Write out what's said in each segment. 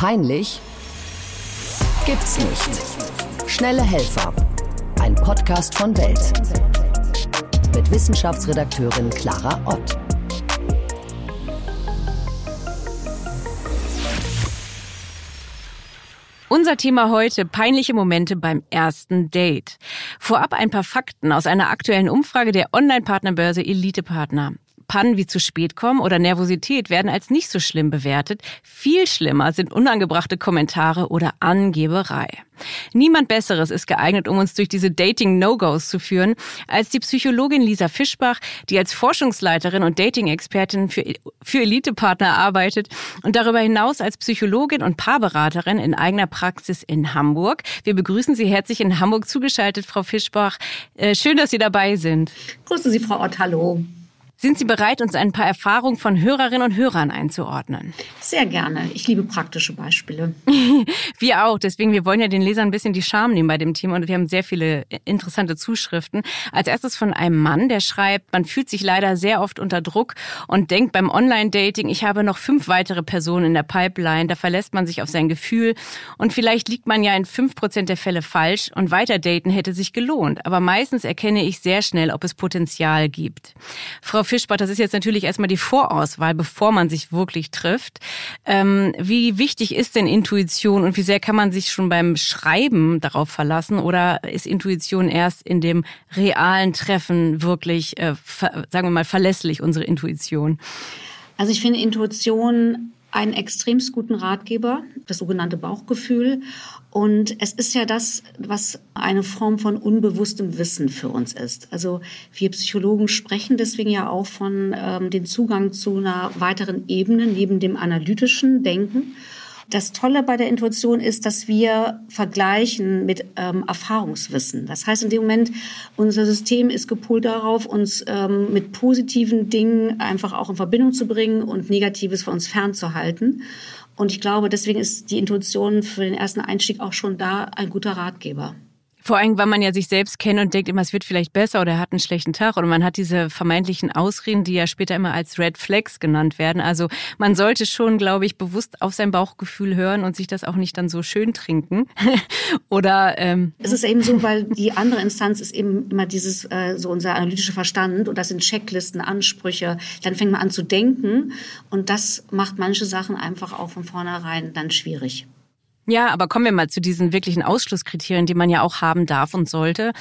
Peinlich gibt's nicht. Schnelle Helfer. Ein Podcast von Welt. Mit Wissenschaftsredakteurin Clara Ott. Unser Thema heute peinliche Momente beim ersten Date. Vorab ein paar Fakten aus einer aktuellen Umfrage der Online-Partnerbörse Elite Partner. Pannen wie zu spät kommen oder Nervosität werden als nicht so schlimm bewertet. Viel schlimmer sind unangebrachte Kommentare oder Angeberei. Niemand Besseres ist geeignet, um uns durch diese Dating-No-Gos zu führen, als die Psychologin Lisa Fischbach, die als Forschungsleiterin und Dating-Expertin für, für Elite-Partner arbeitet und darüber hinaus als Psychologin und Paarberaterin in eigener Praxis in Hamburg. Wir begrüßen Sie herzlich in Hamburg zugeschaltet, Frau Fischbach. Äh, schön, dass Sie dabei sind. Grüße Sie, Frau Ott. Hallo. Sind Sie bereit, uns ein paar Erfahrungen von Hörerinnen und Hörern einzuordnen? Sehr gerne. Ich liebe praktische Beispiele. wir auch. Deswegen, wir wollen ja den Lesern ein bisschen die Scham nehmen bei dem Thema und wir haben sehr viele interessante Zuschriften. Als erstes von einem Mann, der schreibt, man fühlt sich leider sehr oft unter Druck und denkt beim Online-Dating, ich habe noch fünf weitere Personen in der Pipeline. Da verlässt man sich auf sein Gefühl und vielleicht liegt man ja in fünf Prozent der Fälle falsch und weiter daten hätte sich gelohnt. Aber meistens erkenne ich sehr schnell, ob es Potenzial gibt. Frau Fischbach, das ist jetzt natürlich erstmal die Vorauswahl, bevor man sich wirklich trifft. Ähm, wie wichtig ist denn Intuition und wie sehr kann man sich schon beim Schreiben darauf verlassen oder ist Intuition erst in dem realen Treffen wirklich, äh, sagen wir mal, verlässlich, unsere Intuition? Also ich finde Intuition einen extremst guten Ratgeber, das sogenannte Bauchgefühl. Und es ist ja das, was eine Form von unbewusstem Wissen für uns ist. Also wir Psychologen sprechen deswegen ja auch von ähm, dem Zugang zu einer weiteren Ebene neben dem analytischen Denken. Das Tolle bei der Intuition ist, dass wir vergleichen mit ähm, Erfahrungswissen. Das heißt, in dem Moment, unser System ist gepolt darauf, uns ähm, mit positiven Dingen einfach auch in Verbindung zu bringen und Negatives von uns fernzuhalten. Und ich glaube, deswegen ist die Intuition für den ersten Einstieg auch schon da ein guter Ratgeber. Vor allem, weil man ja sich selbst kennt und denkt immer, es wird vielleicht besser oder er hat einen schlechten Tag oder man hat diese vermeintlichen Ausreden, die ja später immer als Red Flags genannt werden. Also man sollte schon, glaube ich, bewusst auf sein Bauchgefühl hören und sich das auch nicht dann so schön trinken. oder ähm es ist eben so, weil die andere Instanz ist eben immer dieses äh, so unser analytischer Verstand und das sind Checklisten, Ansprüche. Dann fängt man an zu denken und das macht manche Sachen einfach auch von vornherein dann schwierig. Ja, aber kommen wir mal zu diesen wirklichen Ausschlusskriterien, die man ja auch haben darf und sollte.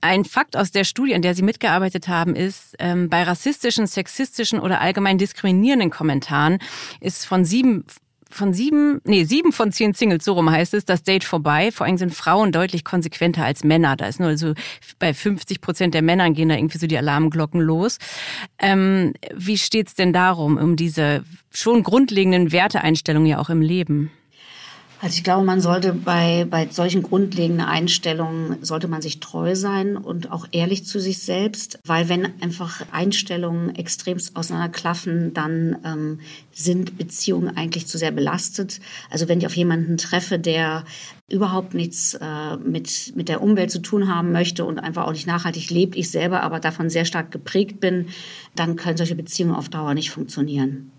Ein Fakt aus der Studie, an der Sie mitgearbeitet haben, ist, ähm, bei rassistischen, sexistischen oder allgemein diskriminierenden Kommentaren ist von sieben von sieben, nee, sieben von zehn Singles, so rum heißt es, das Date vorbei. Vor allem sind Frauen deutlich konsequenter als Männer. Da ist nur so bei 50 Prozent der Männern gehen da irgendwie so die Alarmglocken los. Ähm, wie steht's denn darum, um diese schon grundlegenden Werteeinstellungen ja auch im Leben? Also ich glaube, man sollte bei, bei solchen grundlegenden Einstellungen, sollte man sich treu sein und auch ehrlich zu sich selbst, weil wenn einfach Einstellungen extremst auseinanderklaffen, dann ähm, sind Beziehungen eigentlich zu sehr belastet. Also wenn ich auf jemanden treffe, der überhaupt nichts äh, mit, mit der Umwelt zu tun haben möchte und einfach auch nicht nachhaltig lebt, ich selber aber davon sehr stark geprägt bin, dann können solche Beziehungen auf Dauer nicht funktionieren.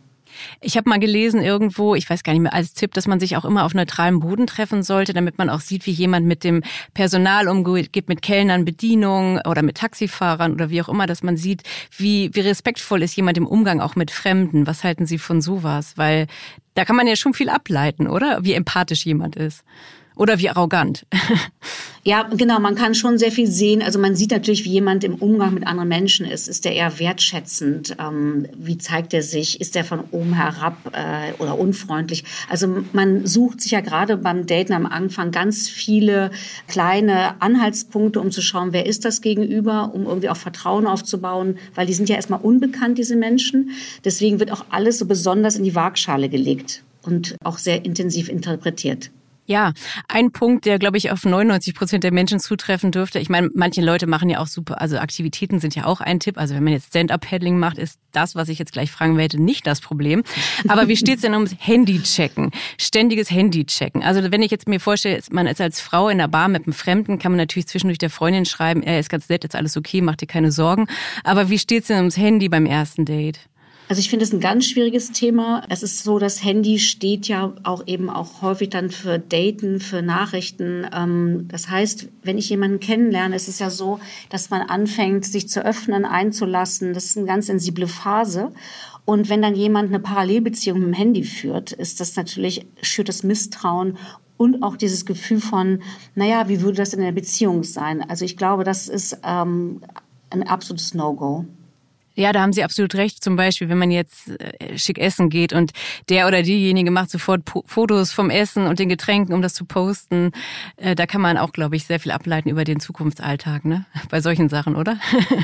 Ich habe mal gelesen irgendwo, ich weiß gar nicht mehr, als Tipp, dass man sich auch immer auf neutralem Boden treffen sollte, damit man auch sieht, wie jemand mit dem Personal umgeht, mit Kellnern, Bedienungen oder mit Taxifahrern oder wie auch immer, dass man sieht, wie, wie respektvoll ist jemand im Umgang auch mit Fremden. Was halten Sie von sowas? Weil da kann man ja schon viel ableiten, oder? Wie empathisch jemand ist. Oder wie arrogant. Ja, genau, man kann schon sehr viel sehen. Also man sieht natürlich, wie jemand im Umgang mit anderen Menschen ist. Ist der eher wertschätzend? Ähm, wie zeigt er sich? Ist der von oben herab äh, oder unfreundlich? Also man sucht sich ja gerade beim Daten am Anfang ganz viele kleine Anhaltspunkte, um zu schauen, wer ist das gegenüber, um irgendwie auch Vertrauen aufzubauen, weil die sind ja erstmal unbekannt, diese Menschen. Deswegen wird auch alles so besonders in die Waagschale gelegt und auch sehr intensiv interpretiert. Ja, ein Punkt, der, glaube ich, auf 99 Prozent der Menschen zutreffen dürfte. Ich meine, manche Leute machen ja auch super, also Aktivitäten sind ja auch ein Tipp. Also wenn man jetzt Stand-up-Paddling macht, ist das, was ich jetzt gleich fragen werde, nicht das Problem. Aber wie steht's denn ums Handy-Checken? Ständiges Handy-Checken. Also wenn ich jetzt mir vorstelle, man ist als Frau in der Bar mit einem Fremden, kann man natürlich zwischendurch der Freundin schreiben, er ist ganz nett, ist alles okay, mach dir keine Sorgen. Aber wie steht's denn ums Handy beim ersten Date? Also ich finde es ein ganz schwieriges Thema. Es ist so, das Handy steht ja auch eben auch häufig dann für Daten, für Nachrichten. Ähm, das heißt, wenn ich jemanden kennenlerne, ist es ja so, dass man anfängt, sich zu öffnen, einzulassen. Das ist eine ganz sensible Phase. Und wenn dann jemand eine Parallelbeziehung mit dem Handy führt, ist das natürlich, schürt das Misstrauen und auch dieses Gefühl von, naja, wie würde das in der Beziehung sein? Also ich glaube, das ist ähm, ein absolutes No-Go. Ja, da haben Sie absolut recht. Zum Beispiel, wenn man jetzt äh, schick essen geht und der oder diejenige macht sofort Fotos vom Essen und den Getränken, um das zu posten. Äh, da kann man auch, glaube ich, sehr viel ableiten über den Zukunftsalltag, ne? Bei solchen Sachen, oder?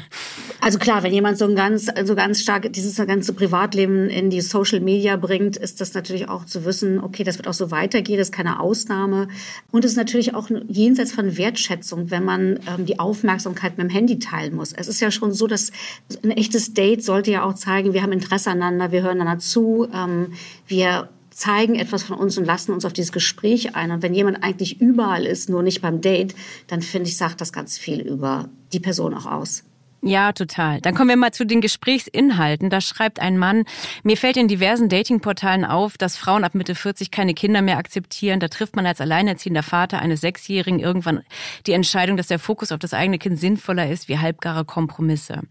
also klar, wenn jemand so ein ganz, so ganz stark dieses ganze Privatleben in die Social Media bringt, ist das natürlich auch zu wissen, okay, das wird auch so weitergehen, das ist keine Ausnahme. Und es ist natürlich auch jenseits von Wertschätzung, wenn man ähm, die Aufmerksamkeit mit dem Handy teilen muss. Es ist ja schon so, dass ein echtes echtes Date sollte ja auch zeigen, wir haben Interesse aneinander, wir hören einander zu, ähm, wir zeigen etwas von uns und lassen uns auf dieses Gespräch ein. Und wenn jemand eigentlich überall ist, nur nicht beim Date, dann finde ich, sagt das ganz viel über die Person auch aus. Ja, total. Dann kommen wir mal zu den Gesprächsinhalten. Da schreibt ein Mann, mir fällt in diversen Datingportalen auf, dass Frauen ab Mitte 40 keine Kinder mehr akzeptieren. Da trifft man als alleinerziehender Vater eines Sechsjährigen irgendwann die Entscheidung, dass der Fokus auf das eigene Kind sinnvoller ist wie halbgare Kompromisse.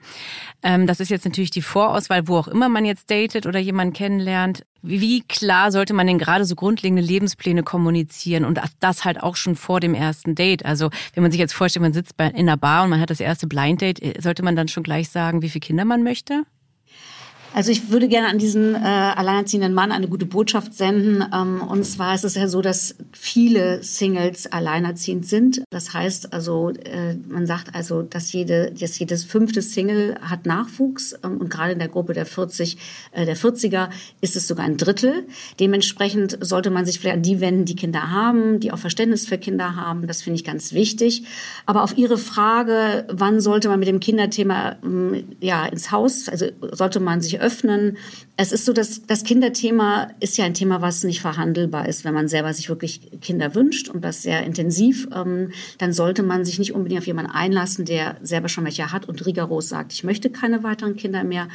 Ähm, das ist jetzt natürlich die Vorauswahl, wo auch immer man jetzt datet oder jemanden kennenlernt. Wie klar sollte man denn gerade so grundlegende Lebenspläne kommunizieren und das halt auch schon vor dem ersten Date? Also wenn man sich jetzt vorstellt, man sitzt in einer Bar und man hat das erste Blind Date, äh, sollte man dann schon gleich sagen, wie viele Kinder man möchte? Also ich würde gerne an diesen äh, alleinerziehenden Mann eine gute Botschaft senden. Ähm, und zwar ist es ja so, dass viele Singles alleinerziehend sind. Das heißt also, äh, man sagt also, dass, jede, dass jedes fünfte Single hat Nachwuchs. Ähm, und gerade in der Gruppe der 40, äh, der 40er ist es sogar ein Drittel. Dementsprechend sollte man sich vielleicht an die wenden, die Kinder haben, die auch Verständnis für Kinder haben. Das finde ich ganz wichtig. Aber auf Ihre Frage, wann sollte man mit dem Kinderthema ähm, ja, ins Haus, also sollte man sich öffnen. Es ist so, dass das Kinderthema ist ja ein Thema, was nicht verhandelbar ist, wenn man selber sich wirklich Kinder wünscht und das sehr intensiv, ähm, dann sollte man sich nicht unbedingt auf jemanden einlassen, der selber schon welche hat und rigoros sagt, ich möchte keine weiteren Kinder mehr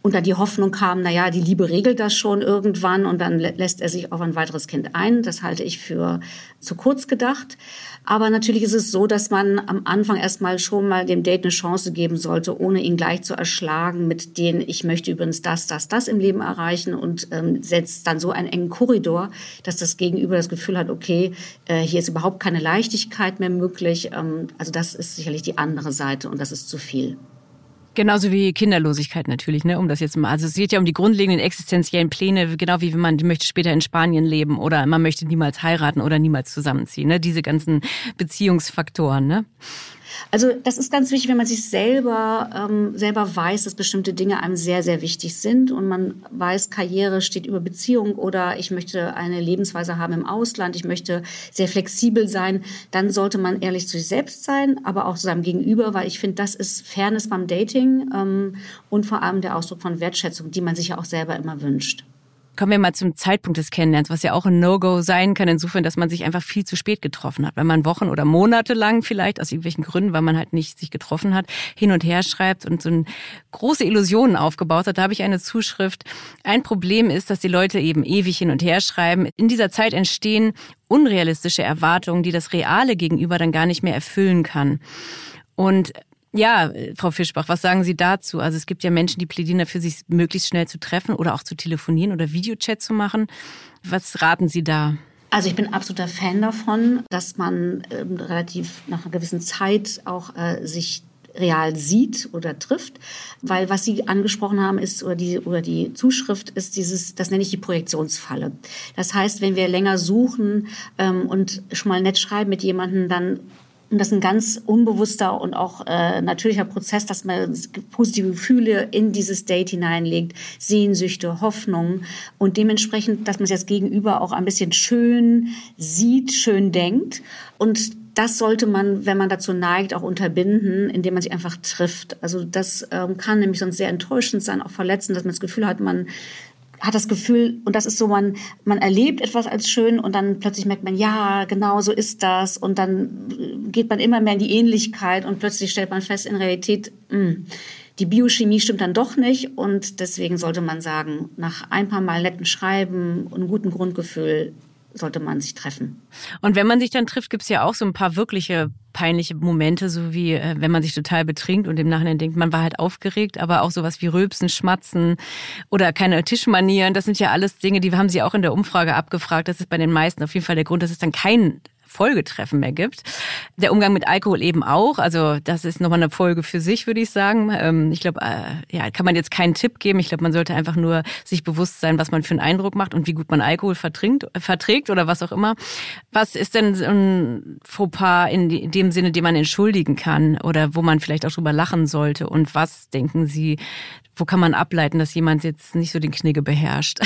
und dann die Hoffnung kam, na ja, die Liebe regelt das schon irgendwann und dann lässt er sich auf ein weiteres Kind ein. Das halte ich für zu kurz gedacht. Aber natürlich ist es so, dass man am Anfang erstmal schon mal dem Date eine Chance geben sollte, ohne ihn gleich zu erschlagen mit denen, ich möchte übrigens das, das, das im Leben erreichen und ähm, setzt dann so einen engen Korridor, dass das Gegenüber das Gefühl hat, okay, äh, hier ist überhaupt keine Leichtigkeit mehr möglich. Ähm, also das ist sicherlich die andere Seite und das ist zu viel. Genauso wie Kinderlosigkeit natürlich, ne? Um das jetzt mal. Also es geht ja um die grundlegenden existenziellen Pläne, genau wie wenn man möchte später in Spanien leben oder man möchte niemals heiraten oder niemals zusammenziehen, ne? Diese ganzen Beziehungsfaktoren, ne? Also das ist ganz wichtig, wenn man sich selber, ähm, selber weiß, dass bestimmte Dinge einem sehr, sehr wichtig sind und man weiß, Karriere steht über Beziehung oder ich möchte eine Lebensweise haben im Ausland, ich möchte sehr flexibel sein, dann sollte man ehrlich zu sich selbst sein, aber auch zu seinem Gegenüber, weil ich finde, das ist Fairness beim Dating ähm, und vor allem der Ausdruck von Wertschätzung, die man sich ja auch selber immer wünscht. Kommen wir mal zum Zeitpunkt des Kennenlernens, was ja auch ein No-Go sein kann, insofern, dass man sich einfach viel zu spät getroffen hat. Wenn man Wochen oder Monate lang vielleicht, aus irgendwelchen Gründen, weil man halt nicht sich getroffen hat, hin und her schreibt und so eine große Illusionen aufgebaut hat. Da habe ich eine Zuschrift. Ein Problem ist, dass die Leute eben ewig hin und her schreiben. In dieser Zeit entstehen unrealistische Erwartungen, die das reale Gegenüber dann gar nicht mehr erfüllen kann. Und ja, Frau Fischbach, was sagen Sie dazu? Also es gibt ja Menschen, die plädieren dafür, sich möglichst schnell zu treffen oder auch zu telefonieren oder Videochat zu machen. Was raten Sie da? Also ich bin absoluter Fan davon, dass man ähm, relativ nach einer gewissen Zeit auch äh, sich real sieht oder trifft, weil was Sie angesprochen haben ist oder die oder die Zuschrift ist dieses, das nenne ich die Projektionsfalle. Das heißt, wenn wir länger suchen ähm, und schon mal nett schreiben mit jemandem, dann und das ist ein ganz unbewusster und auch äh, natürlicher Prozess, dass man positive Gefühle in dieses Date hineinlegt, Sehnsüchte, Hoffnungen und dementsprechend, dass man sich das Gegenüber auch ein bisschen schön sieht, schön denkt. Und das sollte man, wenn man dazu neigt, auch unterbinden, indem man sich einfach trifft. Also das ähm, kann nämlich sonst sehr enttäuschend sein, auch verletzend, dass man das Gefühl hat, man hat das Gefühl, und das ist so, man, man erlebt etwas als schön und dann plötzlich merkt man, ja, genau so ist das. Und dann geht man immer mehr in die Ähnlichkeit und plötzlich stellt man fest, in Realität, mh, hm, die Biochemie stimmt dann doch nicht und deswegen sollte man sagen, nach ein paar Mal netten Schreiben und guten Grundgefühl sollte man sich treffen. Und wenn man sich dann trifft, gibt es ja auch so ein paar wirkliche peinliche Momente, so wie äh, wenn man sich total betrinkt und im Nachhinein denkt, man war halt aufgeregt, aber auch sowas wie Rülpsen, Schmatzen oder keine Tischmanieren, das sind ja alles Dinge, die haben Sie auch in der Umfrage abgefragt. Das ist bei den meisten auf jeden Fall der Grund, dass es dann kein Folgetreffen mehr gibt. Der Umgang mit Alkohol eben auch. Also das ist nochmal eine Folge für sich, würde ich sagen. Ähm, ich glaube, äh, ja, kann man jetzt keinen Tipp geben. Ich glaube, man sollte einfach nur sich bewusst sein, was man für einen Eindruck macht und wie gut man Alkohol vertrinkt, verträgt oder was auch immer. Was ist denn so ein Fauxpas in dem Sinne, den man entschuldigen kann oder wo man vielleicht auch drüber lachen sollte? Und was denken Sie, wo kann man ableiten, dass jemand jetzt nicht so den Knigge beherrscht?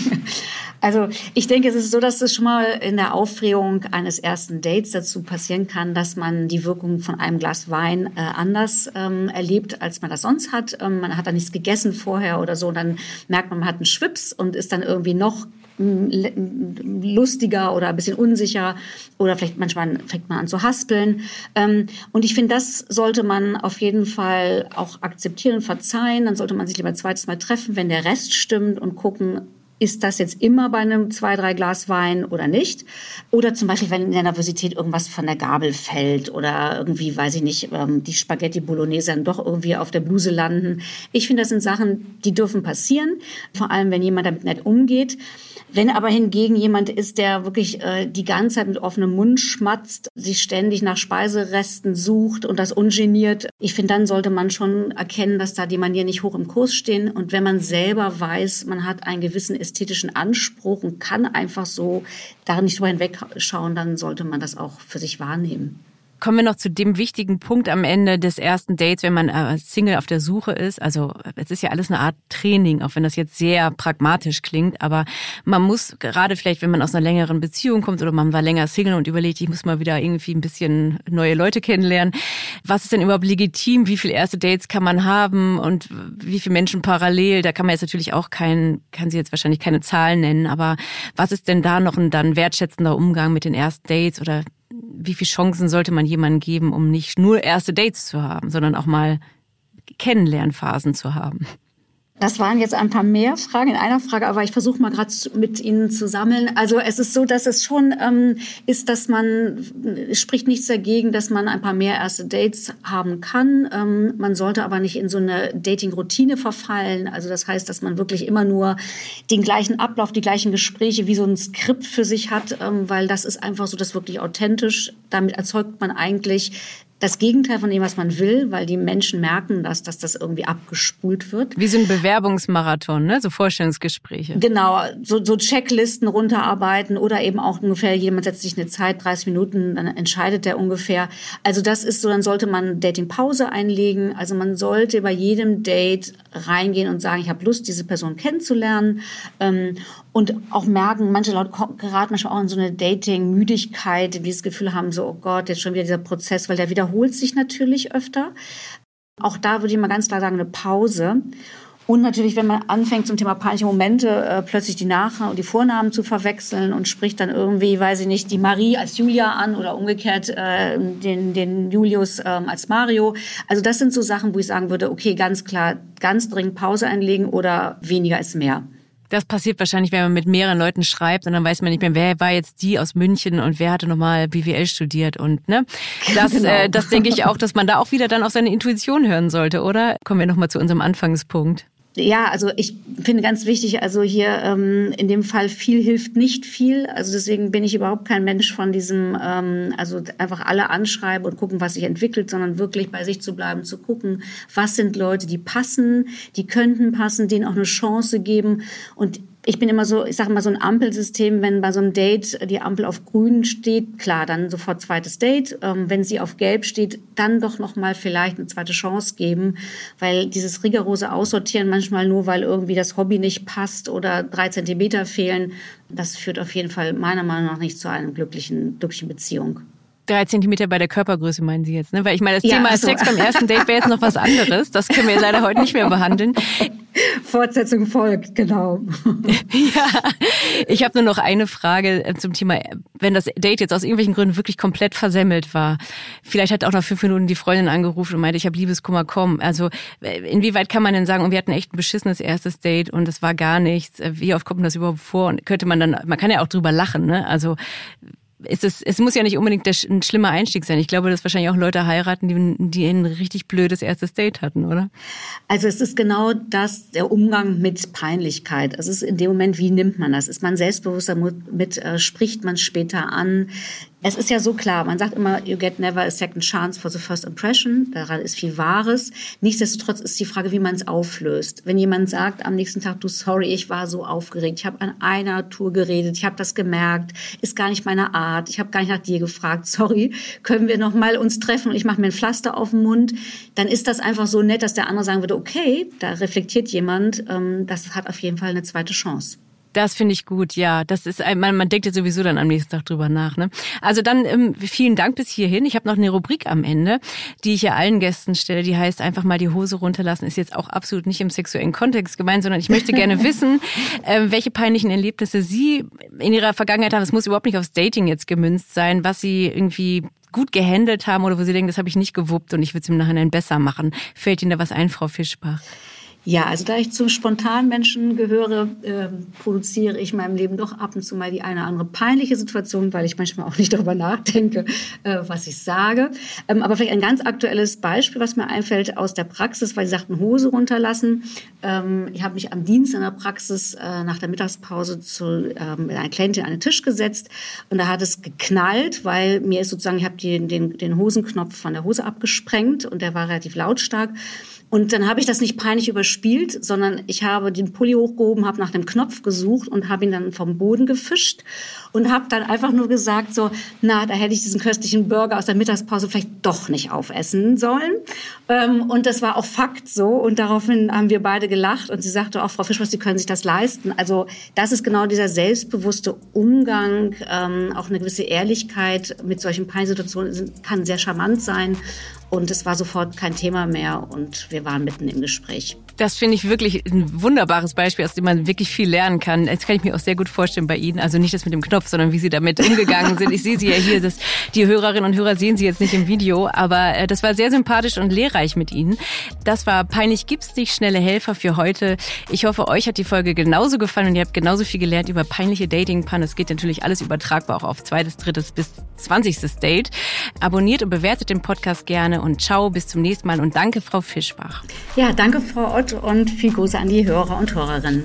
also ich denke, es ist so, dass es schon mal in der Aufregung eines ersten Dates dazu passieren kann, dass man die Wirkung von einem Glas Wein äh, anders ähm, erlebt, als man das sonst hat. Ähm, man hat da nichts gegessen vorher oder so, und dann merkt man, man hat einen Schwips und ist dann irgendwie noch lustiger oder ein bisschen unsicher oder vielleicht manchmal fängt man an zu haspeln. Ähm, und ich finde, das sollte man auf jeden Fall auch akzeptieren, verzeihen. Dann sollte man sich lieber ein zweites Mal treffen, wenn der Rest stimmt und gucken, ist das jetzt immer bei einem zwei, drei Glas Wein oder nicht? Oder zum Beispiel, wenn in der Nervosität irgendwas von der Gabel fällt oder irgendwie, weiß ich nicht, ähm, die Spaghetti Bolognese dann doch irgendwie auf der Bluse landen. Ich finde, das sind Sachen, die dürfen passieren. Vor allem, wenn jemand damit nicht umgeht. Wenn aber hingegen jemand ist, der wirklich äh, die ganze Zeit mit offenem Mund schmatzt, sich ständig nach Speiseresten sucht und das ungeniert, ich finde, dann sollte man schon erkennen, dass da die Manieren nicht hoch im Kurs stehen. Und wenn man selber weiß, man hat einen gewissen ästhetischen Anspruch und kann einfach so da nicht drüber hinwegschauen, dann sollte man das auch für sich wahrnehmen. Kommen wir noch zu dem wichtigen Punkt am Ende des ersten Dates, wenn man äh, Single auf der Suche ist. Also es ist ja alles eine Art Training, auch wenn das jetzt sehr pragmatisch klingt. Aber man muss gerade vielleicht, wenn man aus einer längeren Beziehung kommt oder man war länger Single und überlegt, ich muss mal wieder irgendwie ein bisschen neue Leute kennenlernen. Was ist denn überhaupt legitim? Wie viele erste Dates kann man haben und wie viele Menschen parallel? Da kann man jetzt natürlich auch keinen, kann sie jetzt wahrscheinlich keine Zahlen nennen. Aber was ist denn da noch ein dann wertschätzender Umgang mit den ersten Dates oder wie viele Chancen sollte man jemandem geben, um nicht nur erste Dates zu haben, sondern auch mal Kennenlernphasen zu haben? Das waren jetzt ein paar mehr Fragen in einer Frage, aber ich versuche mal gerade mit Ihnen zu sammeln. Also es ist so, dass es schon ähm, ist, dass man, es spricht nichts dagegen, dass man ein paar mehr erste Dates haben kann. Ähm, man sollte aber nicht in so eine Dating-Routine verfallen. Also das heißt, dass man wirklich immer nur den gleichen Ablauf, die gleichen Gespräche wie so ein Skript für sich hat, ähm, weil das ist einfach so, das wirklich authentisch. Damit erzeugt man eigentlich das Gegenteil von dem, was man will, weil die Menschen merken, dass, dass das irgendwie abgespult wird. Wie so ein Bewerbungsmarathon, ne? so Vorstellungsgespräche. Genau, so, so Checklisten runterarbeiten oder eben auch ungefähr, jemand setzt sich eine Zeit, 30 Minuten, dann entscheidet der ungefähr. Also das ist so, dann sollte man Datingpause einlegen. Also man sollte bei jedem Date reingehen und sagen, ich habe Lust, diese Person kennenzulernen. Ähm, und auch merken, manche Leute geraten manchmal auch in so eine Dating-Müdigkeit, wie das Gefühl haben, so, oh Gott, jetzt schon wieder dieser Prozess, weil der wiederholt sich natürlich öfter. Auch da würde ich mal ganz klar sagen, eine Pause. Und natürlich, wenn man anfängt zum Thema peinliche Momente, äh, plötzlich die Nach- und die Vornamen zu verwechseln und spricht dann irgendwie, weiß ich nicht, die Marie als Julia an oder umgekehrt äh, den, den Julius ähm, als Mario. Also das sind so Sachen, wo ich sagen würde, okay, ganz klar, ganz dringend Pause einlegen oder weniger ist mehr. Das passiert wahrscheinlich, wenn man mit mehreren Leuten schreibt und dann weiß man nicht mehr, wer war jetzt die aus München und wer hatte nochmal BWL studiert und ne. Das, genau. äh, das denke ich auch, dass man da auch wieder dann auf seine Intuition hören sollte, oder? Kommen wir nochmal zu unserem Anfangspunkt. Ja, also ich finde ganz wichtig, also hier ähm, in dem Fall viel hilft nicht viel. Also deswegen bin ich überhaupt kein Mensch von diesem, ähm, also einfach alle anschreiben und gucken, was sich entwickelt, sondern wirklich bei sich zu bleiben, zu gucken, was sind Leute, die passen, die könnten passen, denen auch eine Chance geben. Und ich bin immer so, ich sage mal so ein Ampelsystem, wenn bei so einem Date die Ampel auf grün steht, klar, dann sofort zweites Date. Ähm, wenn sie auf gelb steht, dann doch noch mal vielleicht eine zweite Chance geben, weil dieses rigorose Aussortieren manchmal nur, weil irgendwie das Hobby nicht passt oder drei Zentimeter fehlen, das führt auf jeden Fall meiner Meinung nach nicht zu einer glücklichen, glücklichen Beziehung drei Zentimeter bei der Körpergröße meinen Sie jetzt, ne? Weil ich meine, das ja, Thema so. Sex beim ersten Date wäre jetzt noch was anderes. Das können wir leider heute nicht mehr behandeln. Fortsetzung folgt, genau. ja, ich habe nur noch eine Frage äh, zum Thema, wenn das Date jetzt aus irgendwelchen Gründen wirklich komplett versemmelt war. Vielleicht hat auch nach fünf Minuten die Freundin angerufen und meinte, ich habe Liebeskummer, komm. Also äh, inwieweit kann man denn sagen, und wir hatten echt ein beschissenes erstes Date und es war gar nichts. Äh, wie oft kommt das überhaupt vor? Und könnte man dann, man kann ja auch drüber lachen, ne? Also es, es muss ja nicht unbedingt der, ein schlimmer Einstieg sein. Ich glaube, dass wahrscheinlich auch Leute heiraten, die, die ein richtig blödes erstes Date hatten, oder? Also es ist genau das, der Umgang mit Peinlichkeit. Es ist in dem Moment, wie nimmt man das? Ist man selbstbewusster mit, äh, spricht man später an? Es ist ja so klar, man sagt immer, you get never a second chance for the first impression. Daran ist viel Wahres. Nichtsdestotrotz ist die Frage, wie man es auflöst. Wenn jemand sagt am nächsten Tag, du sorry, ich war so aufgeregt, ich habe an einer Tour geredet, ich habe das gemerkt, ist gar nicht meine Art, ich habe gar nicht nach dir gefragt, sorry, können wir noch mal uns treffen und ich mache mir ein Pflaster auf den Mund, dann ist das einfach so nett, dass der andere sagen würde, okay, da reflektiert jemand, ähm, das hat auf jeden Fall eine zweite Chance. Das finde ich gut, ja. Das ist man, man denkt ja sowieso dann am nächsten Tag drüber nach. Ne? Also dann ähm, vielen Dank bis hierhin. Ich habe noch eine Rubrik am Ende, die ich ja allen Gästen stelle. Die heißt einfach mal die Hose runterlassen. Ist jetzt auch absolut nicht im sexuellen Kontext gemeint, sondern ich möchte gerne wissen, äh, welche peinlichen Erlebnisse Sie in Ihrer Vergangenheit haben. Es muss überhaupt nicht aufs Dating jetzt gemünzt sein, was Sie irgendwie gut gehandelt haben oder wo Sie denken, das habe ich nicht gewuppt und ich würde es im Nachhinein besser machen. Fällt Ihnen da was ein, Frau Fischbach? Ja, also da ich zum spontanen Menschen gehöre, äh, produziere ich in meinem Leben doch ab und zu mal die eine oder andere peinliche Situation, weil ich manchmal auch nicht darüber nachdenke, äh, was ich sage. Ähm, aber vielleicht ein ganz aktuelles Beispiel, was mir einfällt aus der Praxis, weil Sie sagten, Hose runterlassen. Ähm, ich habe mich am Dienst in der Praxis äh, nach der Mittagspause zu ähm, einer Klientin an den Tisch gesetzt und da hat es geknallt, weil mir ist sozusagen, ich habe den, den, den Hosenknopf von der Hose abgesprengt und der war relativ lautstark. Und dann habe ich das nicht peinlich überspielt, sondern ich habe den Pulli hochgehoben, habe nach dem Knopf gesucht und habe ihn dann vom Boden gefischt und habe dann einfach nur gesagt so, na, da hätte ich diesen köstlichen Burger aus der Mittagspause vielleicht doch nicht aufessen sollen. Ähm, und das war auch Fakt so. Und daraufhin haben wir beide gelacht und sie sagte auch, Frau Fischwas, Sie können sich das leisten. Also das ist genau dieser selbstbewusste Umgang, ähm, auch eine gewisse Ehrlichkeit mit solchen Peinsituationen kann sehr charmant sein. Und es war sofort kein Thema mehr und wir waren mitten im Gespräch. Das finde ich wirklich ein wunderbares Beispiel, aus dem man wirklich viel lernen kann. Das kann ich mir auch sehr gut vorstellen bei Ihnen. Also nicht das mit dem Knopf, sondern wie Sie damit umgegangen sind. Ich sehe Sie ja hier, das, die Hörerinnen und Hörer sehen Sie jetzt nicht im Video, aber äh, das war sehr sympathisch und lehrreich mit Ihnen. Das war Peinlich gibt's nicht, schnelle Helfer für heute. Ich hoffe, euch hat die Folge genauso gefallen und ihr habt genauso viel gelernt über peinliche Dating-Pannen. Es geht natürlich alles übertragbar auch auf zweites, drittes bis zwanzigstes Date. Abonniert und bewertet den Podcast gerne und ciao, bis zum nächsten Mal und danke, Frau Fischbach. Ja, danke, Frau Ott und viel Grüße an die Hörer und Hörerinnen.